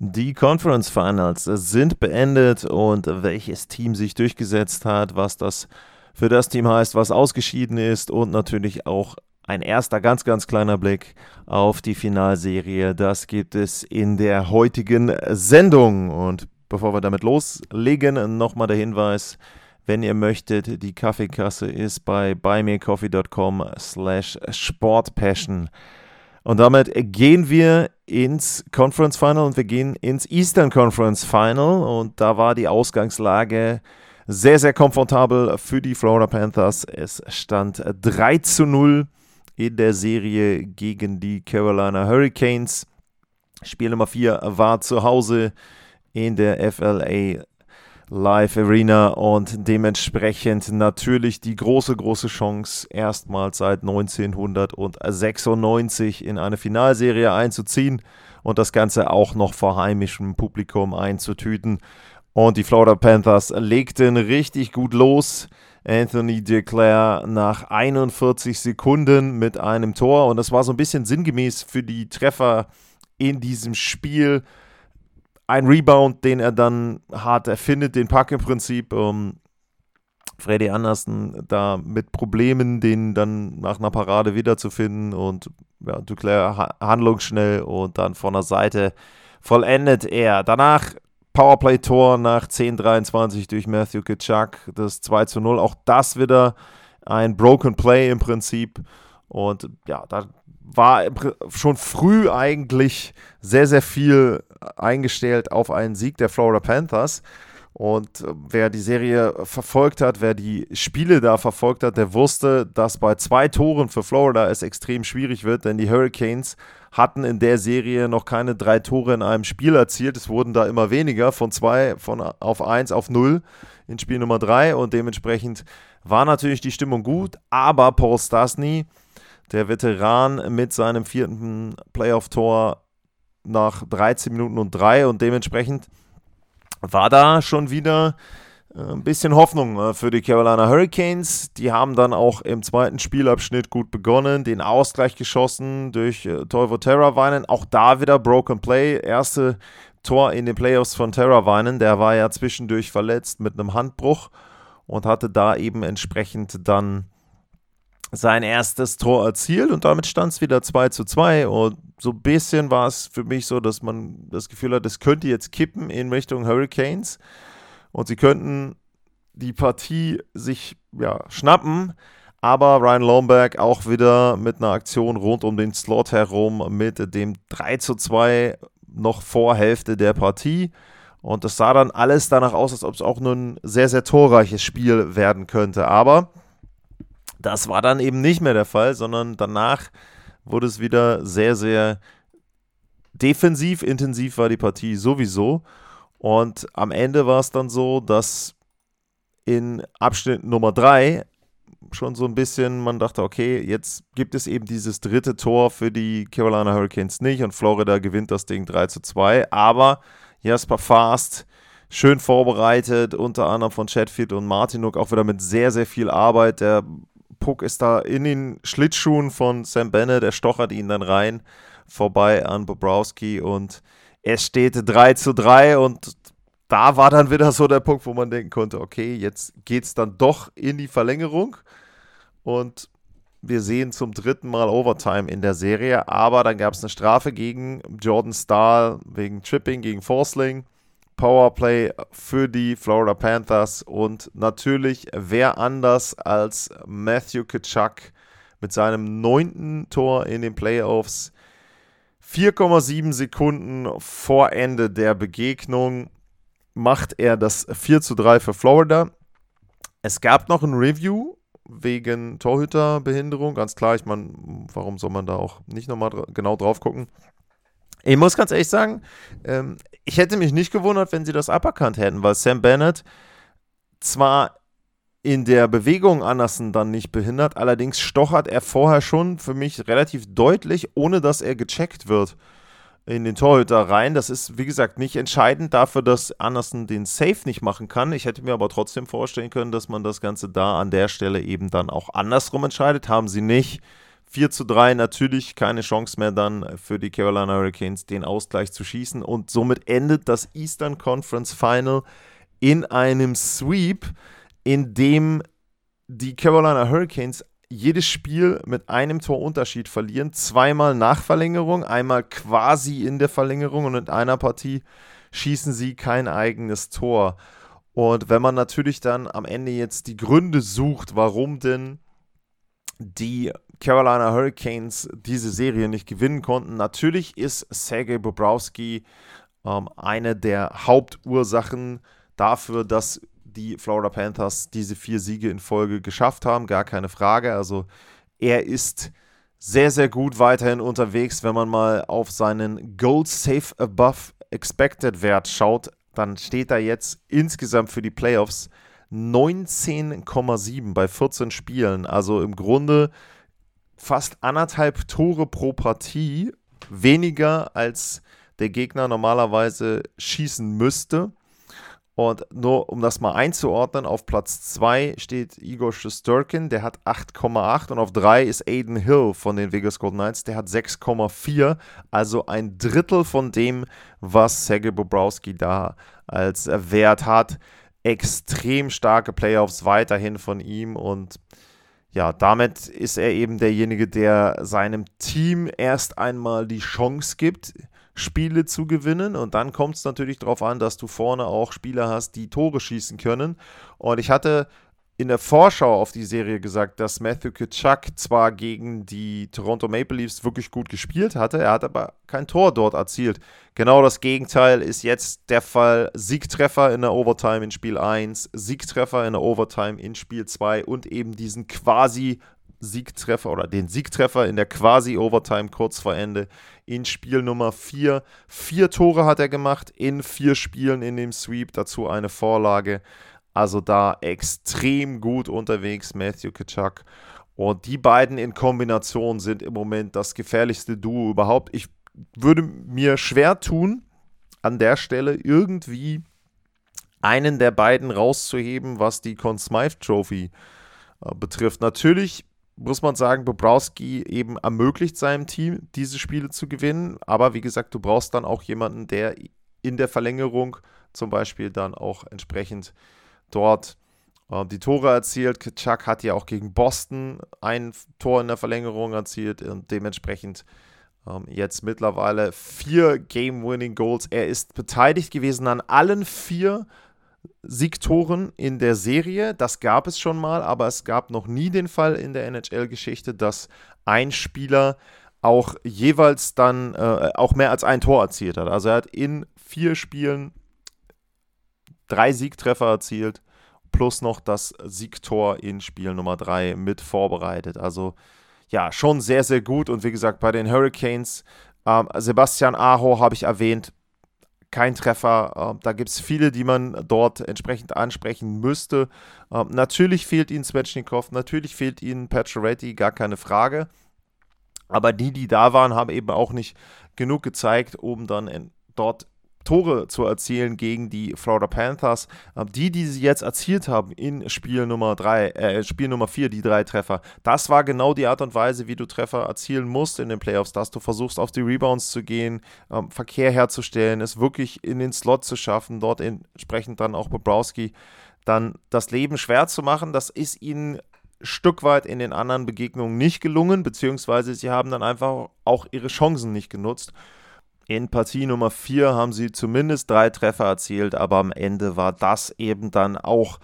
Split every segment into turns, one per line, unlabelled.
Die Conference Finals sind beendet und welches Team sich durchgesetzt hat, was das für das Team heißt, was ausgeschieden ist und natürlich auch ein erster ganz, ganz kleiner Blick auf die Finalserie. Das gibt es in der heutigen Sendung. Und bevor wir damit loslegen, nochmal der Hinweis, wenn ihr möchtet, die Kaffeekasse ist bei buymeacoffee.com slash sportpassion. Und damit gehen wir ins Conference Final und wir gehen ins Eastern Conference Final. Und da war die Ausgangslage sehr, sehr komfortabel für die Florida Panthers. Es stand 3 zu 0 in der Serie gegen die Carolina Hurricanes. Spiel Nummer 4 war zu Hause in der FLA Live Arena und dementsprechend natürlich die große, große Chance, erstmals seit 1996 in eine Finalserie einzuziehen und das Ganze auch noch vor heimischem Publikum einzutüten. Und die Florida Panthers legten richtig gut los. Anthony Declare nach 41 Sekunden mit einem Tor und das war so ein bisschen sinngemäß für die Treffer in diesem Spiel ein Rebound, den er dann hart erfindet, den Pack im Prinzip. Um, Freddy Anderson da mit Problemen, den dann nach einer Parade wiederzufinden und ja, Duclair handlungsschnell und dann von der Seite vollendet er. Danach Powerplay-Tor nach 10:23 durch Matthew Kitschak, das 2 zu 0. Auch das wieder ein Broken Play im Prinzip. Und ja, da war schon früh eigentlich sehr, sehr viel eingestellt auf einen Sieg der Florida Panthers. Und äh, wer die Serie verfolgt hat, wer die Spiele da verfolgt hat, der wusste, dass bei zwei Toren für Florida es extrem schwierig wird, denn die Hurricanes hatten in der Serie noch keine drei Tore in einem Spiel erzielt. Es wurden da immer weniger, von zwei von auf eins auf null in Spiel Nummer drei und dementsprechend war natürlich die Stimmung gut, aber Paul Stasny der Veteran mit seinem vierten Playoff-Tor nach 13 Minuten und 3 und dementsprechend war da schon wieder äh, ein bisschen Hoffnung äh, für die Carolina Hurricanes. Die haben dann auch im zweiten Spielabschnitt gut begonnen, den Ausgleich geschossen durch äh, Toivo Terravainen. Auch da wieder Broken Play. Erste Tor in den Playoffs von Terravainen. Der war ja zwischendurch verletzt mit einem Handbruch und hatte da eben entsprechend dann sein erstes Tor erzielt und damit stand es wieder 2 zu 2 und so ein bisschen war es für mich so, dass man das Gefühl hat, es könnte jetzt kippen in Richtung Hurricanes und sie könnten die Partie sich ja, schnappen, aber Ryan Lomberg auch wieder mit einer Aktion rund um den Slot herum mit dem 3 zu 2 noch vor Hälfte der Partie. Und das sah dann alles danach aus, als ob es auch nur ein sehr, sehr torreiches Spiel werden könnte. Aber das war dann eben nicht mehr der Fall, sondern danach wurde es wieder sehr, sehr defensiv, intensiv war die Partie sowieso. Und am Ende war es dann so, dass in Abschnitt Nummer 3 schon so ein bisschen, man dachte, okay, jetzt gibt es eben dieses dritte Tor für die Carolina Hurricanes nicht und Florida gewinnt das Ding 3 zu 2. Aber Jasper Fast schön vorbereitet, unter anderem von Chatfield und Martinuk, auch wieder mit sehr, sehr viel Arbeit. Der Puck ist da in den Schlittschuhen von Sam Bennett, er stochert ihn dann rein, vorbei an Bobrowski und es steht 3 zu 3 und da war dann wieder so der Punkt, wo man denken konnte, okay, jetzt geht es dann doch in die Verlängerung und wir sehen zum dritten Mal Overtime in der Serie, aber dann gab es eine Strafe gegen Jordan Stahl wegen Tripping gegen Forsling. Powerplay für die Florida Panthers und natürlich wer anders als Matthew Kitschak mit seinem neunten Tor in den Playoffs. 4,7 Sekunden vor Ende der Begegnung macht er das 4 zu 3 für Florida. Es gab noch ein Review wegen Torhüterbehinderung. Ganz klar, ich meine, warum soll man da auch nicht nochmal genau drauf gucken? Ich muss ganz ehrlich sagen, ähm, ich hätte mich nicht gewundert, wenn sie das aberkannt hätten, weil Sam Bennett zwar in der Bewegung Anderson dann nicht behindert, allerdings stochert er vorher schon für mich relativ deutlich, ohne dass er gecheckt wird in den Torhüter rein. Das ist, wie gesagt, nicht entscheidend dafür, dass Anderson den Safe nicht machen kann. Ich hätte mir aber trotzdem vorstellen können, dass man das Ganze da an der Stelle eben dann auch andersrum entscheidet. Haben sie nicht. 4 zu 3 natürlich keine Chance mehr dann für die Carolina Hurricanes, den Ausgleich zu schießen. Und somit endet das Eastern Conference Final in einem Sweep, in dem die Carolina Hurricanes jedes Spiel mit einem Torunterschied verlieren. Zweimal nach Verlängerung, einmal quasi in der Verlängerung und in einer Partie schießen sie kein eigenes Tor. Und wenn man natürlich dann am Ende jetzt die Gründe sucht, warum denn die Carolina Hurricanes diese Serie nicht gewinnen konnten, natürlich ist Sergei Bobrowski ähm, eine der Hauptursachen dafür, dass die Florida Panthers diese vier Siege in Folge geschafft haben, gar keine Frage. Also er ist sehr, sehr gut weiterhin unterwegs. Wenn man mal auf seinen Gold Safe Above Expected Wert schaut, dann steht er jetzt insgesamt für die Playoffs 19,7 bei 14 Spielen. Also im Grunde fast anderthalb Tore pro Partie, weniger als der Gegner normalerweise schießen müsste. Und nur um das mal einzuordnen, auf Platz 2 steht Igor Shosturkin, der hat 8,8 und auf 3 ist Aiden Hill von den Vegas Golden Knights, der hat 6,4, also ein Drittel von dem, was Sergei Bobrowski da als Wert hat. Extrem starke Playoffs weiterhin von ihm und ja, damit ist er eben derjenige, der seinem Team erst einmal die Chance gibt, Spiele zu gewinnen. Und dann kommt es natürlich darauf an, dass du vorne auch Spieler hast, die Tore schießen können. Und ich hatte in der Vorschau auf die Serie gesagt, dass Matthew Kitschak zwar gegen die Toronto Maple Leafs wirklich gut gespielt hatte, er hat aber kein Tor dort erzielt. Genau das Gegenteil ist jetzt der Fall. Siegtreffer in der Overtime in Spiel 1, Siegtreffer in der Overtime in Spiel 2 und eben diesen quasi Siegtreffer oder den Siegtreffer in der quasi Overtime kurz vor Ende in Spiel Nummer 4. Vier Tore hat er gemacht in vier Spielen in dem Sweep, dazu eine Vorlage. Also da extrem gut unterwegs, Matthew Kitschak. Und die beiden in Kombination sind im Moment das gefährlichste Duo überhaupt. Ich würde mir schwer tun, an der Stelle irgendwie einen der beiden rauszuheben, was die Conn Smythe Trophy äh, betrifft. Natürlich muss man sagen, Bobrowski eben ermöglicht seinem Team, diese Spiele zu gewinnen. Aber wie gesagt, du brauchst dann auch jemanden, der in der Verlängerung zum Beispiel dann auch entsprechend dort äh, die Tore erzielt. Chuck hat ja auch gegen Boston ein Tor in der Verlängerung erzielt und dementsprechend ähm, jetzt mittlerweile vier Game-Winning-Goals. Er ist beteiligt gewesen an allen vier Siegtoren in der Serie. Das gab es schon mal, aber es gab noch nie den Fall in der NHL-Geschichte, dass ein Spieler auch jeweils dann äh, auch mehr als ein Tor erzielt hat. Also er hat in vier Spielen drei Siegtreffer erzielt, plus noch das Siegtor in Spiel Nummer drei mit vorbereitet. Also ja, schon sehr, sehr gut. Und wie gesagt, bei den Hurricanes, ähm, Sebastian Aho habe ich erwähnt, kein Treffer. Äh, da gibt es viele, die man dort entsprechend ansprechen müsste. Äh, natürlich fehlt ihnen Svechnikov, natürlich fehlt ihnen Pacioretty, gar keine Frage. Aber die, die da waren, haben eben auch nicht genug gezeigt, um dann in, dort Tore zu erzielen gegen die Florida Panthers. Ähm, die, die sie jetzt erzielt haben in Spiel Nummer 3, äh, Spiel Nummer 4, die drei Treffer, das war genau die Art und Weise, wie du Treffer erzielen musst in den Playoffs, dass du versuchst, auf die Rebounds zu gehen, ähm, Verkehr herzustellen, es wirklich in den Slot zu schaffen, dort entsprechend dann auch Bobrowski dann das Leben schwer zu machen. Das ist ihnen Stück weit in den anderen Begegnungen nicht gelungen, beziehungsweise sie haben dann einfach auch ihre Chancen nicht genutzt. In Partie Nummer 4 haben sie zumindest drei Treffer erzielt, aber am Ende war das eben dann auch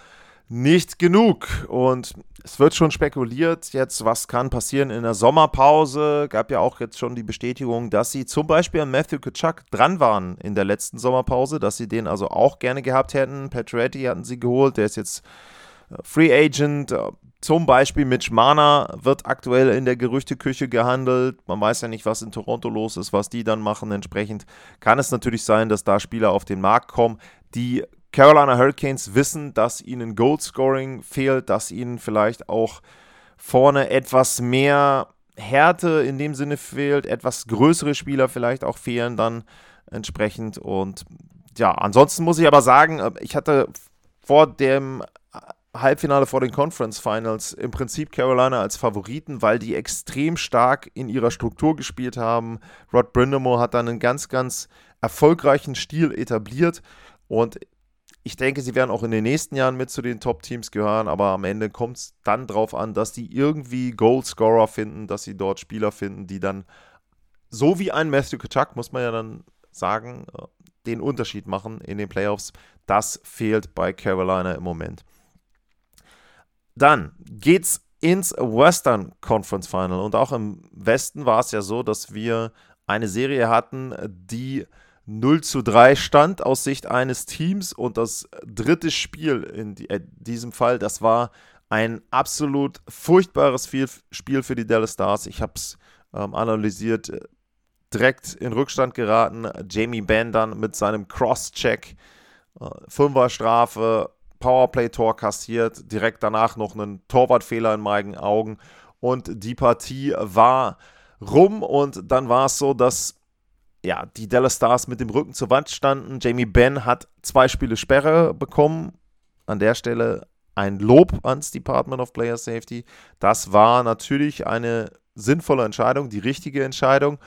nicht genug. Und es wird schon spekuliert, jetzt, was kann passieren in der Sommerpause. Gab ja auch jetzt schon die Bestätigung, dass sie zum Beispiel an Matthew Kachuk dran waren in der letzten Sommerpause, dass sie den also auch gerne gehabt hätten. Pacioretty hatten sie geholt, der ist jetzt äh, Free Agent. Zum Beispiel Mitch Mana wird aktuell in der Gerüchteküche gehandelt. Man weiß ja nicht, was in Toronto los ist, was die dann machen. Entsprechend kann es natürlich sein, dass da Spieler auf den Markt kommen, die Carolina Hurricanes wissen, dass ihnen Goalscoring fehlt, dass ihnen vielleicht auch vorne etwas mehr Härte in dem Sinne fehlt, etwas größere Spieler vielleicht auch fehlen dann entsprechend. Und ja, ansonsten muss ich aber sagen, äh, ich hatte vor dem Halbfinale vor den Conference Finals im Prinzip Carolina als Favoriten, weil die extrem stark in ihrer Struktur gespielt haben. Rod Brindamore hat dann einen ganz, ganz erfolgreichen Stil etabliert und ich denke, sie werden auch in den nächsten Jahren mit zu den Top-Teams gehören, aber am Ende kommt es dann darauf an, dass die irgendwie Goalscorer finden, dass sie dort Spieler finden, die dann, so wie ein Matthew Kachuk, muss man ja dann sagen, äh, den Unterschied machen in den Playoffs. Das fehlt bei Carolina im Moment. Dann geht's ins Western Conference Final. Und auch im Westen war es ja so, dass wir eine Serie hatten, die 0 zu 3 stand aus Sicht eines Teams. Und das dritte Spiel in äh, diesem Fall, das war ein absolut furchtbares Spiel für die Dallas Stars. Ich habe es ähm, analysiert, direkt in Rückstand geraten. Jamie Benn dann mit seinem Cross-Check, äh, Fünfer-Strafe, Powerplay-Tor kassiert, direkt danach noch einen Torwartfehler in meinen Augen und die Partie war rum und dann war es so, dass ja, die Dallas Stars mit dem Rücken zur Wand standen. Jamie Benn hat zwei Spiele Sperre bekommen. An der Stelle ein Lob ans Department of Player Safety. Das war natürlich eine sinnvolle Entscheidung, die richtige Entscheidung.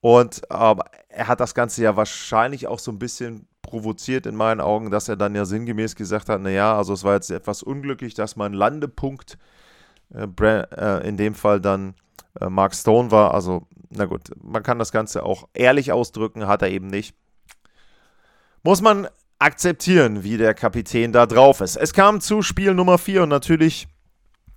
Und ähm, er hat das Ganze ja wahrscheinlich auch so ein bisschen provoziert in meinen Augen, dass er dann ja sinngemäß gesagt hat, naja, also es war jetzt etwas unglücklich, dass mein Landepunkt äh, äh, in dem Fall dann äh, Mark Stone war. Also, na gut, man kann das Ganze auch ehrlich ausdrücken, hat er eben nicht. Muss man akzeptieren, wie der Kapitän da drauf ist. Es kam zu Spiel Nummer 4 und natürlich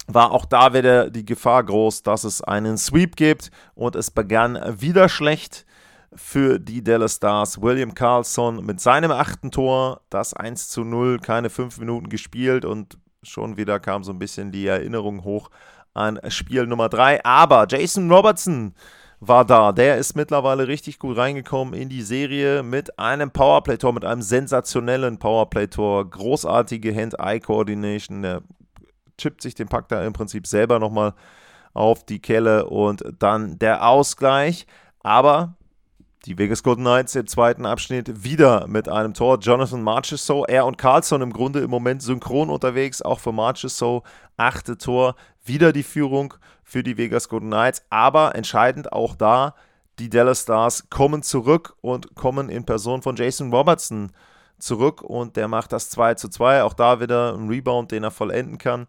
war auch da wieder die Gefahr groß, dass es einen Sweep gibt und es begann wieder schlecht für die Dallas Stars. William Carlson mit seinem achten Tor, das 1 zu 0, keine fünf Minuten gespielt und schon wieder kam so ein bisschen die Erinnerung hoch an Spiel Nummer 3. Aber Jason Robertson war da. Der ist mittlerweile richtig gut reingekommen in die Serie mit einem Powerplay-Tor, mit einem sensationellen Powerplay-Tor. Großartige Hand-Eye-Coordination. Der chippt sich den Pack da im Prinzip selber nochmal auf die Kelle und dann der Ausgleich. Aber die Vegas Golden Knights im zweiten Abschnitt wieder mit einem Tor. Jonathan Marchessault, er und Carlson im Grunde im Moment synchron unterwegs. Auch für Marchessault, achte Tor. Wieder die Führung für die Vegas Golden Knights. Aber entscheidend auch da, die Dallas Stars kommen zurück und kommen in Person von Jason Robertson zurück. Und der macht das 2 zu 2. Auch da wieder ein Rebound, den er vollenden kann.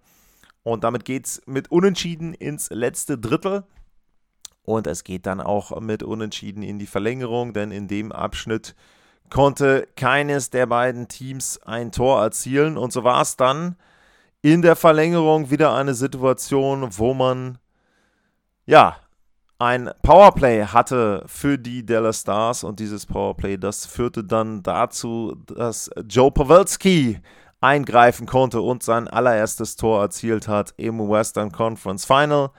Und damit geht es mit Unentschieden ins letzte Drittel. Und es geht dann auch mit Unentschieden in die Verlängerung, denn in dem Abschnitt konnte keines der beiden Teams ein Tor erzielen. Und so war es dann in der Verlängerung wieder eine Situation, wo man ja ein Powerplay hatte für die Dallas Stars und dieses Powerplay, das führte dann dazu, dass Joe Pawelski eingreifen konnte und sein allererstes Tor erzielt hat im Western Conference Final.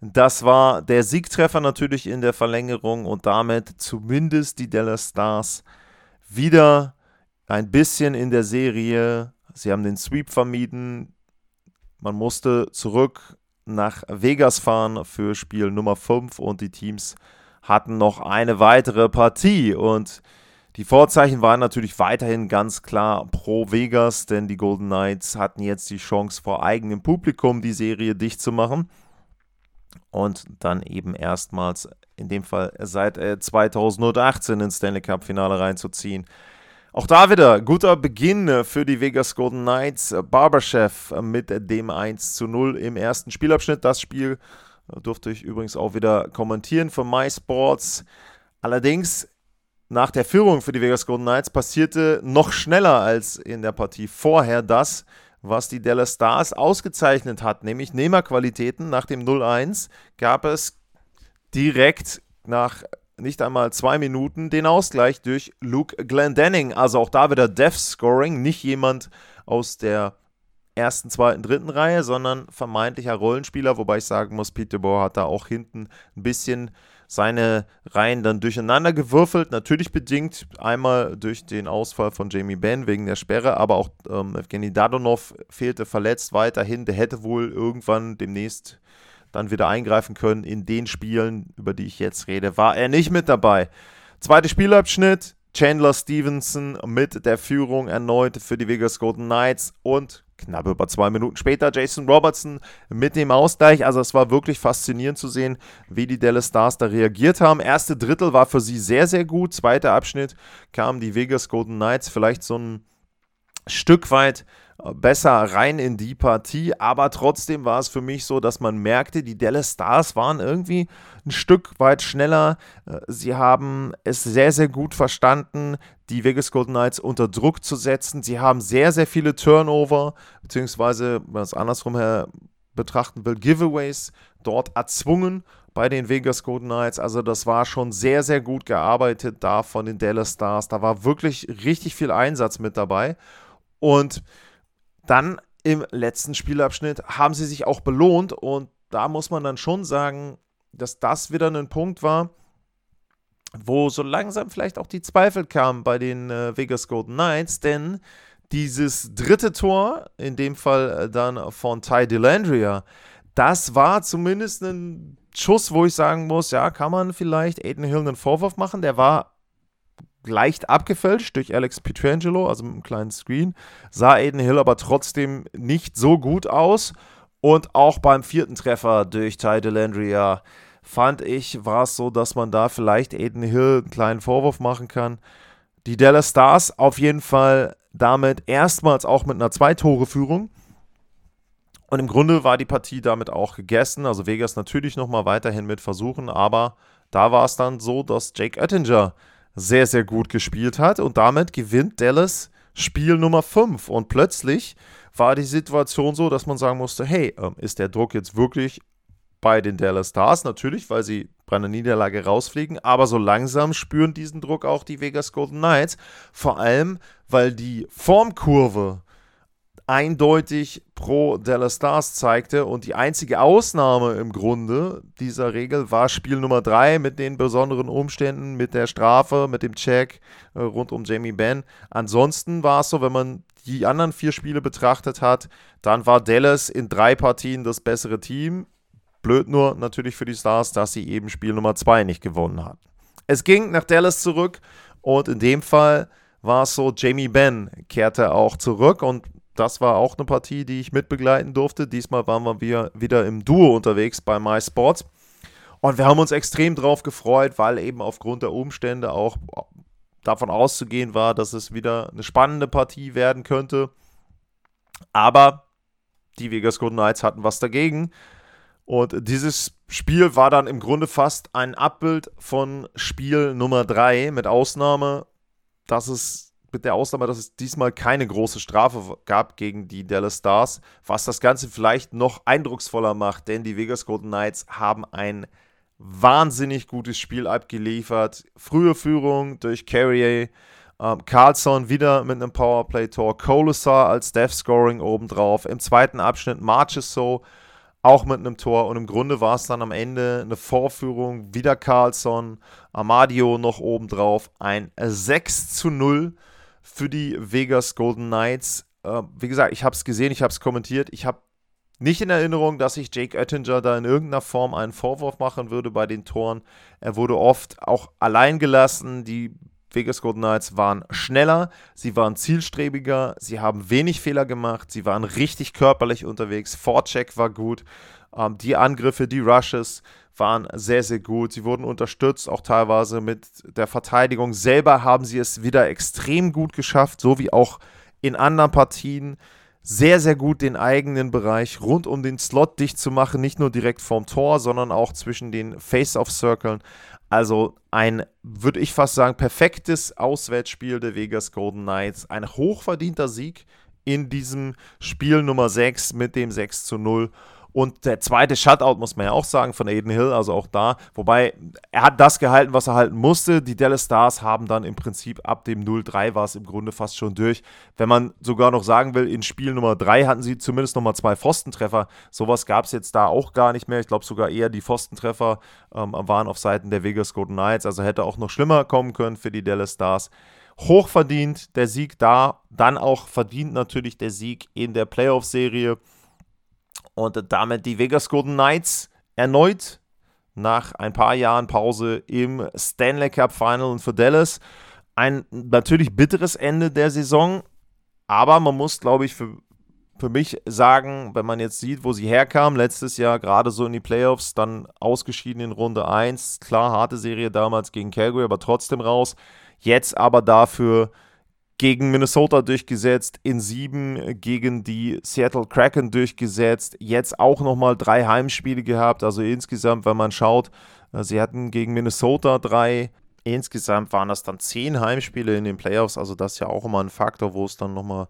Das war der Siegtreffer natürlich in der Verlängerung und damit zumindest die Dallas Stars wieder ein bisschen in der Serie. Sie haben den Sweep vermieden. Man musste zurück nach Vegas fahren für Spiel Nummer 5 und die Teams hatten noch eine weitere Partie und die Vorzeichen waren natürlich weiterhin ganz klar pro Vegas, denn die Golden Knights hatten jetzt die Chance vor eigenem Publikum die Serie dicht zu machen und dann eben erstmals in dem Fall seit äh, 2018 ins Stanley Cup Finale reinzuziehen. Auch da wieder guter Beginn für die Vegas Golden Knights. Barberchef mit dem 1 zu 0 im ersten Spielabschnitt. Das Spiel äh, durfte ich übrigens auch wieder kommentieren von MySports. Allerdings nach der Führung für die Vegas Golden Knights passierte noch schneller als in der Partie vorher das, was die Dallas Stars ausgezeichnet hat, nämlich Nehmerqualitäten. Nach dem 0-1 gab es direkt nach nicht einmal zwei Minuten den Ausgleich durch Luke Glendenning. Also auch da wieder Death Scoring, nicht jemand aus der ersten, zweiten, dritten Reihe, sondern vermeintlicher Rollenspieler, wobei ich sagen muss, Peter Bohr hat da auch hinten ein bisschen seine Reihen dann durcheinander gewürfelt. Natürlich bedingt einmal durch den Ausfall von Jamie Benn wegen der Sperre, aber auch ähm, Evgeny Dadonov fehlte verletzt weiterhin. Der hätte wohl irgendwann demnächst dann wieder eingreifen können. In den Spielen, über die ich jetzt rede, war er nicht mit dabei. Zweiter Spielabschnitt. Chandler Stevenson mit der Führung erneut für die Vegas Golden Knights und knapp über zwei Minuten später Jason Robertson mit dem Ausgleich. Also es war wirklich faszinierend zu sehen, wie die Dallas Stars da reagiert haben. Erste Drittel war für sie sehr, sehr gut. Zweiter Abschnitt kamen die Vegas Golden Knights vielleicht so ein Stück weit besser rein in die Partie, aber trotzdem war es für mich so, dass man merkte, die Dallas Stars waren irgendwie ein Stück weit schneller. Äh, sie haben es sehr, sehr gut verstanden, die Vegas Golden Knights unter Druck zu setzen. Sie haben sehr, sehr viele Turnover, beziehungsweise, wenn man es andersrum her betrachten will, Giveaways dort erzwungen bei den Vegas Golden Knights. Also das war schon sehr, sehr gut gearbeitet da von den Dallas Stars. Da war wirklich richtig viel Einsatz mit dabei. Und dann im letzten Spielabschnitt haben sie sich auch belohnt und da muss man dann schon sagen, dass das wieder ein Punkt war, wo so langsam vielleicht auch die Zweifel kamen bei den äh, Vegas Golden Knights, denn dieses dritte Tor, in dem Fall äh, dann von Ty Delandria, das war zumindest ein Schuss, wo ich sagen muss, ja, kann man vielleicht Aiden Hill einen Vorwurf machen. Der war leicht abgefälscht durch Alex Pietrangelo, also mit einem kleinen Screen. Sah Aiden Hill aber trotzdem nicht so gut aus. Und auch beim vierten Treffer durch Ty Delandria fand ich, war es so, dass man da vielleicht Aiden Hill einen kleinen Vorwurf machen kann. Die Dallas Stars auf jeden Fall damit erstmals auch mit einer Zwei-Tore-Führung. Und im Grunde war die Partie damit auch gegessen. Also Vegas natürlich nochmal weiterhin mit versuchen, aber da war es dann so, dass Jake Oettinger sehr, sehr gut gespielt hat und damit gewinnt Dallas Spiel Nummer 5. Und plötzlich war die Situation so, dass man sagen musste, hey, ähm, ist der Druck jetzt wirklich bei den Dallas Stars? Natürlich, weil sie bei einer Niederlage rausfliegen, aber so langsam spüren diesen Druck auch die Vegas Golden Knights. Vor allem, weil die Formkurve eindeutig pro Dallas Stars zeigte. Und die einzige Ausnahme im Grunde dieser Regel war Spiel Nummer 3 mit den besonderen Umständen, mit der Strafe, mit dem Check äh, rund um Jamie Benn. Ansonsten war es so, wenn man die anderen vier Spiele betrachtet hat, dann war Dallas in drei Partien das bessere Team. Blöd nur natürlich für die Stars, dass sie eben Spiel Nummer 2 nicht gewonnen hat. Es ging nach Dallas zurück und in dem Fall war es so, Jamie Benn kehrte auch zurück und das war auch eine Partie, die ich mitbegleiten durfte. Diesmal waren wir wieder im Duo unterwegs bei MySports. Und wir haben uns extrem drauf gefreut, weil eben aufgrund der Umstände auch davon auszugehen war, dass es wieder eine spannende Partie werden könnte. Aber die Vegas Golden Knights hatten was dagegen. Und dieses Spiel war dann im Grunde fast ein Abbild von Spiel Nummer 3, mit Ausnahme, dass es mit der Ausnahme, dass es diesmal keine große Strafe gab gegen die Dallas Stars, was das Ganze vielleicht noch eindrucksvoller macht, denn die Vegas Golden Knights haben ein wahnsinnig gutes Spiel abgeliefert. Frühe Führung durch Carrier, ähm, Carlson wieder mit einem Powerplay-Tor, Colasar als Death-Scoring obendrauf. Im zweiten Abschnitt Marchesso auch mit einem Tor und im Grunde war es dann am Ende eine Vorführung, wieder Carlson, Amadio noch obendrauf, ein 6 zu 0 für die Vegas Golden Knights. Äh, wie gesagt, ich habe es gesehen, ich habe es kommentiert. Ich habe nicht in Erinnerung, dass ich Jake Oettinger da in irgendeiner Form einen Vorwurf machen würde bei den Toren. Er wurde oft auch allein gelassen. Die Vegas Golden Knights waren schneller, sie waren zielstrebiger, sie haben wenig Fehler gemacht, sie waren richtig körperlich unterwegs. Vorcheck war gut. Ähm, die Angriffe, die Rushes waren sehr, sehr gut. Sie wurden unterstützt, auch teilweise mit der Verteidigung. Selber haben sie es wieder extrem gut geschafft, so wie auch in anderen Partien. Sehr, sehr gut den eigenen Bereich rund um den Slot dicht zu machen, nicht nur direkt vorm Tor, sondern auch zwischen den Face-Off-Circles. Also ein, würde ich fast sagen, perfektes Auswärtsspiel der Vegas Golden Knights. Ein hochverdienter Sieg in diesem Spiel Nummer 6 mit dem 6 zu 0. Und der zweite Shutout, muss man ja auch sagen, von Aiden Hill, also auch da. Wobei, er hat das gehalten, was er halten musste. Die Dallas Stars haben dann im Prinzip ab dem 0-3 war es im Grunde fast schon durch. Wenn man sogar noch sagen will, in Spiel Nummer 3 hatten sie zumindest nochmal zwei Pfostentreffer. Sowas gab es jetzt da auch gar nicht mehr. Ich glaube sogar eher die Pfostentreffer ähm, waren auf Seiten der Vegas Golden Knights. Also hätte auch noch schlimmer kommen können für die Dallas Stars hochverdient der Sieg da, dann auch verdient natürlich der Sieg in der Playoff-Serie und damit die Vegas Golden Knights erneut nach ein paar Jahren Pause im Stanley Cup Final für Dallas. Ein natürlich bitteres Ende der Saison, aber man muss, glaube ich, für, für mich sagen, wenn man jetzt sieht, wo sie herkam, letztes Jahr gerade so in die Playoffs, dann ausgeschieden in Runde 1, klar, harte Serie damals gegen Calgary, aber trotzdem raus. Jetzt aber dafür gegen Minnesota durchgesetzt, in sieben gegen die Seattle Kraken durchgesetzt, jetzt auch nochmal drei Heimspiele gehabt, also insgesamt, wenn man schaut, äh, sie hatten gegen Minnesota drei, insgesamt waren das dann zehn Heimspiele in den Playoffs, also das ist ja auch immer ein Faktor, wo es dann nochmal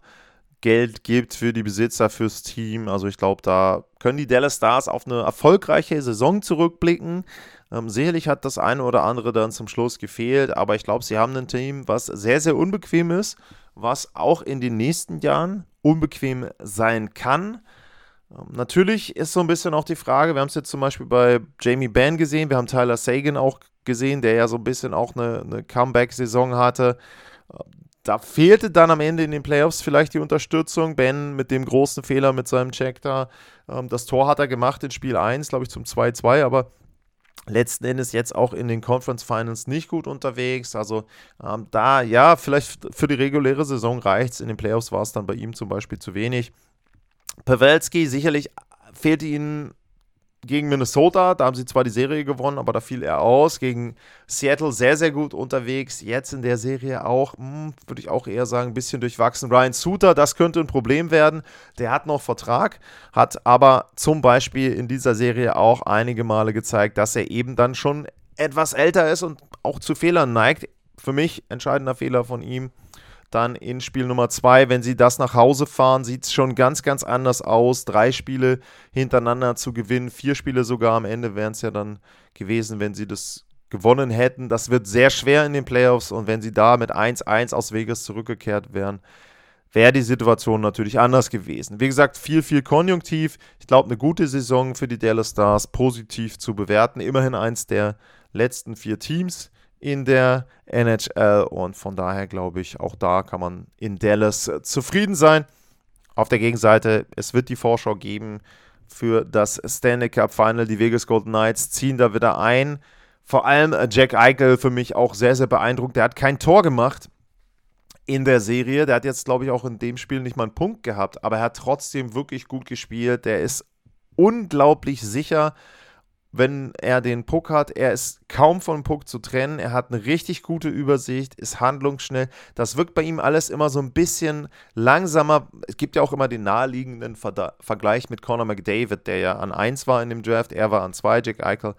Geld gibt für die Besitzer, fürs Team. Also ich glaube, da können die Dallas Stars auf eine erfolgreiche Saison zurückblicken. Ähm, sicherlich hat das eine oder andere dann zum Schluss gefehlt, aber ich glaube, sie haben ein Team, was sehr, sehr unbequem ist, was auch in den nächsten Jahren unbequem sein kann. Ähm, natürlich ist so ein bisschen auch die Frage, wir haben es jetzt zum Beispiel bei Jamie Benn gesehen, wir haben Tyler Sagan auch gesehen, der ja so ein bisschen auch eine, eine Comeback-Saison hatte. Ähm, da fehlte dann am Ende in den Playoffs vielleicht die Unterstützung. Ben mit dem großen Fehler mit seinem Check da. Ähm, das Tor hat er gemacht in Spiel 1, glaube ich, zum 2-2, aber letzten Endes jetzt auch in den Conference Finals nicht gut unterwegs. Also ähm, da, ja, vielleicht für die reguläre Saison reicht es. In den Playoffs war es dann bei ihm zum Beispiel zu wenig. Pawelski, sicherlich fehlt ihnen gegen Minnesota, da haben sie zwar die Serie gewonnen, aber da fiel er aus. Gegen Seattle sehr, sehr gut unterwegs. Jetzt in der Serie auch, hm, würde ich auch eher sagen, ein bisschen durchwachsen. Ryan Suter, das könnte ein Problem werden. Der hat noch Vertrag, hat aber zum Beispiel in dieser Serie auch einige Male gezeigt, dass er eben dann schon etwas älter ist und auch zu Fehlern neigt. Für mich entscheidender Fehler von ihm dann in Spiel Nummer zwei, wenn sie das nach Hause fahren, sieht es schon ganz, ganz anders aus. Drei Spiele hintereinander zu gewinnen, vier Spiele sogar am Ende wären es ja dann gewesen, wenn sie das gewonnen hätten. Das wird sehr schwer in den Playoffs und wenn sie da mit 1-1 aus Vegas zurückgekehrt wären, wäre die Situation natürlich anders gewesen. Wie gesagt, viel, viel Konjunktiv. Ich glaube, eine gute Saison für die Dallas Stars, positiv zu bewerten. Immerhin eins der letzten vier Teams in der NHL und von daher glaube ich, auch da kann man in Dallas äh, zufrieden sein. Auf der Gegenseite, es wird die Vorschau geben für das Stanley Cup Final. Die Vegas Golden Knights ziehen da wieder ein. Vor allem äh, Jack Eichel für mich auch sehr, sehr beeindruckt. Der hat kein Tor gemacht in der Serie. Der hat jetzt, glaube ich, auch in dem Spiel nicht mal einen Punkt gehabt, aber er hat trotzdem wirklich gut gespielt. Der ist unglaublich sicher wenn er den Puck hat. Er ist kaum vom Puck zu trennen. Er hat eine richtig gute Übersicht, ist handlungsschnell. Das wirkt bei ihm alles immer so ein bisschen langsamer. Es gibt ja auch immer den naheliegenden Ver Vergleich mit Conor McDavid, der ja an 1 war in dem Draft. Er war an 2, Jack Eichel.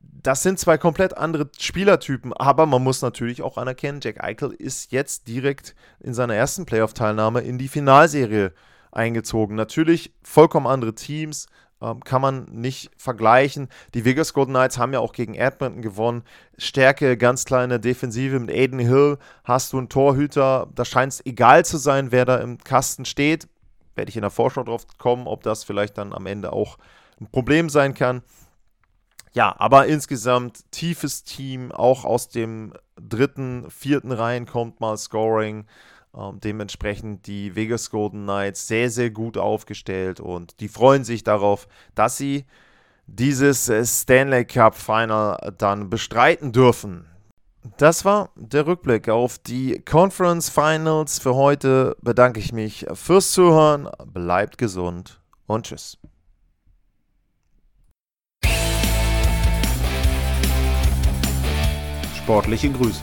Das sind zwei komplett andere Spielertypen, aber man muss natürlich auch anerkennen, Jack Eichel ist jetzt direkt in seiner ersten Playoff-Teilnahme in die Finalserie eingezogen. Natürlich vollkommen andere Teams, ähm, kann man nicht vergleichen. Die Vegas Golden Knights haben ja auch gegen Edmonton gewonnen. Stärke, ganz kleine Defensive mit Aiden Hill. Hast du einen Torhüter, da scheint es egal zu sein, wer da im Kasten steht. Werde ich in der Vorschau drauf kommen, ob das vielleicht dann am Ende auch ein Problem sein kann. Ja, aber insgesamt tiefes Team, auch aus dem dritten, vierten Reihen kommt mal Scoring. Ähm, dementsprechend die Vegas Golden Knights sehr, sehr gut aufgestellt und die freuen sich darauf, dass sie dieses äh, Stanley Cup Final dann bestreiten dürfen. Das war der Rückblick auf die Conference Finals. Für heute bedanke ich mich fürs Zuhören. Bleibt gesund und tschüss.
Sportliche Grüße.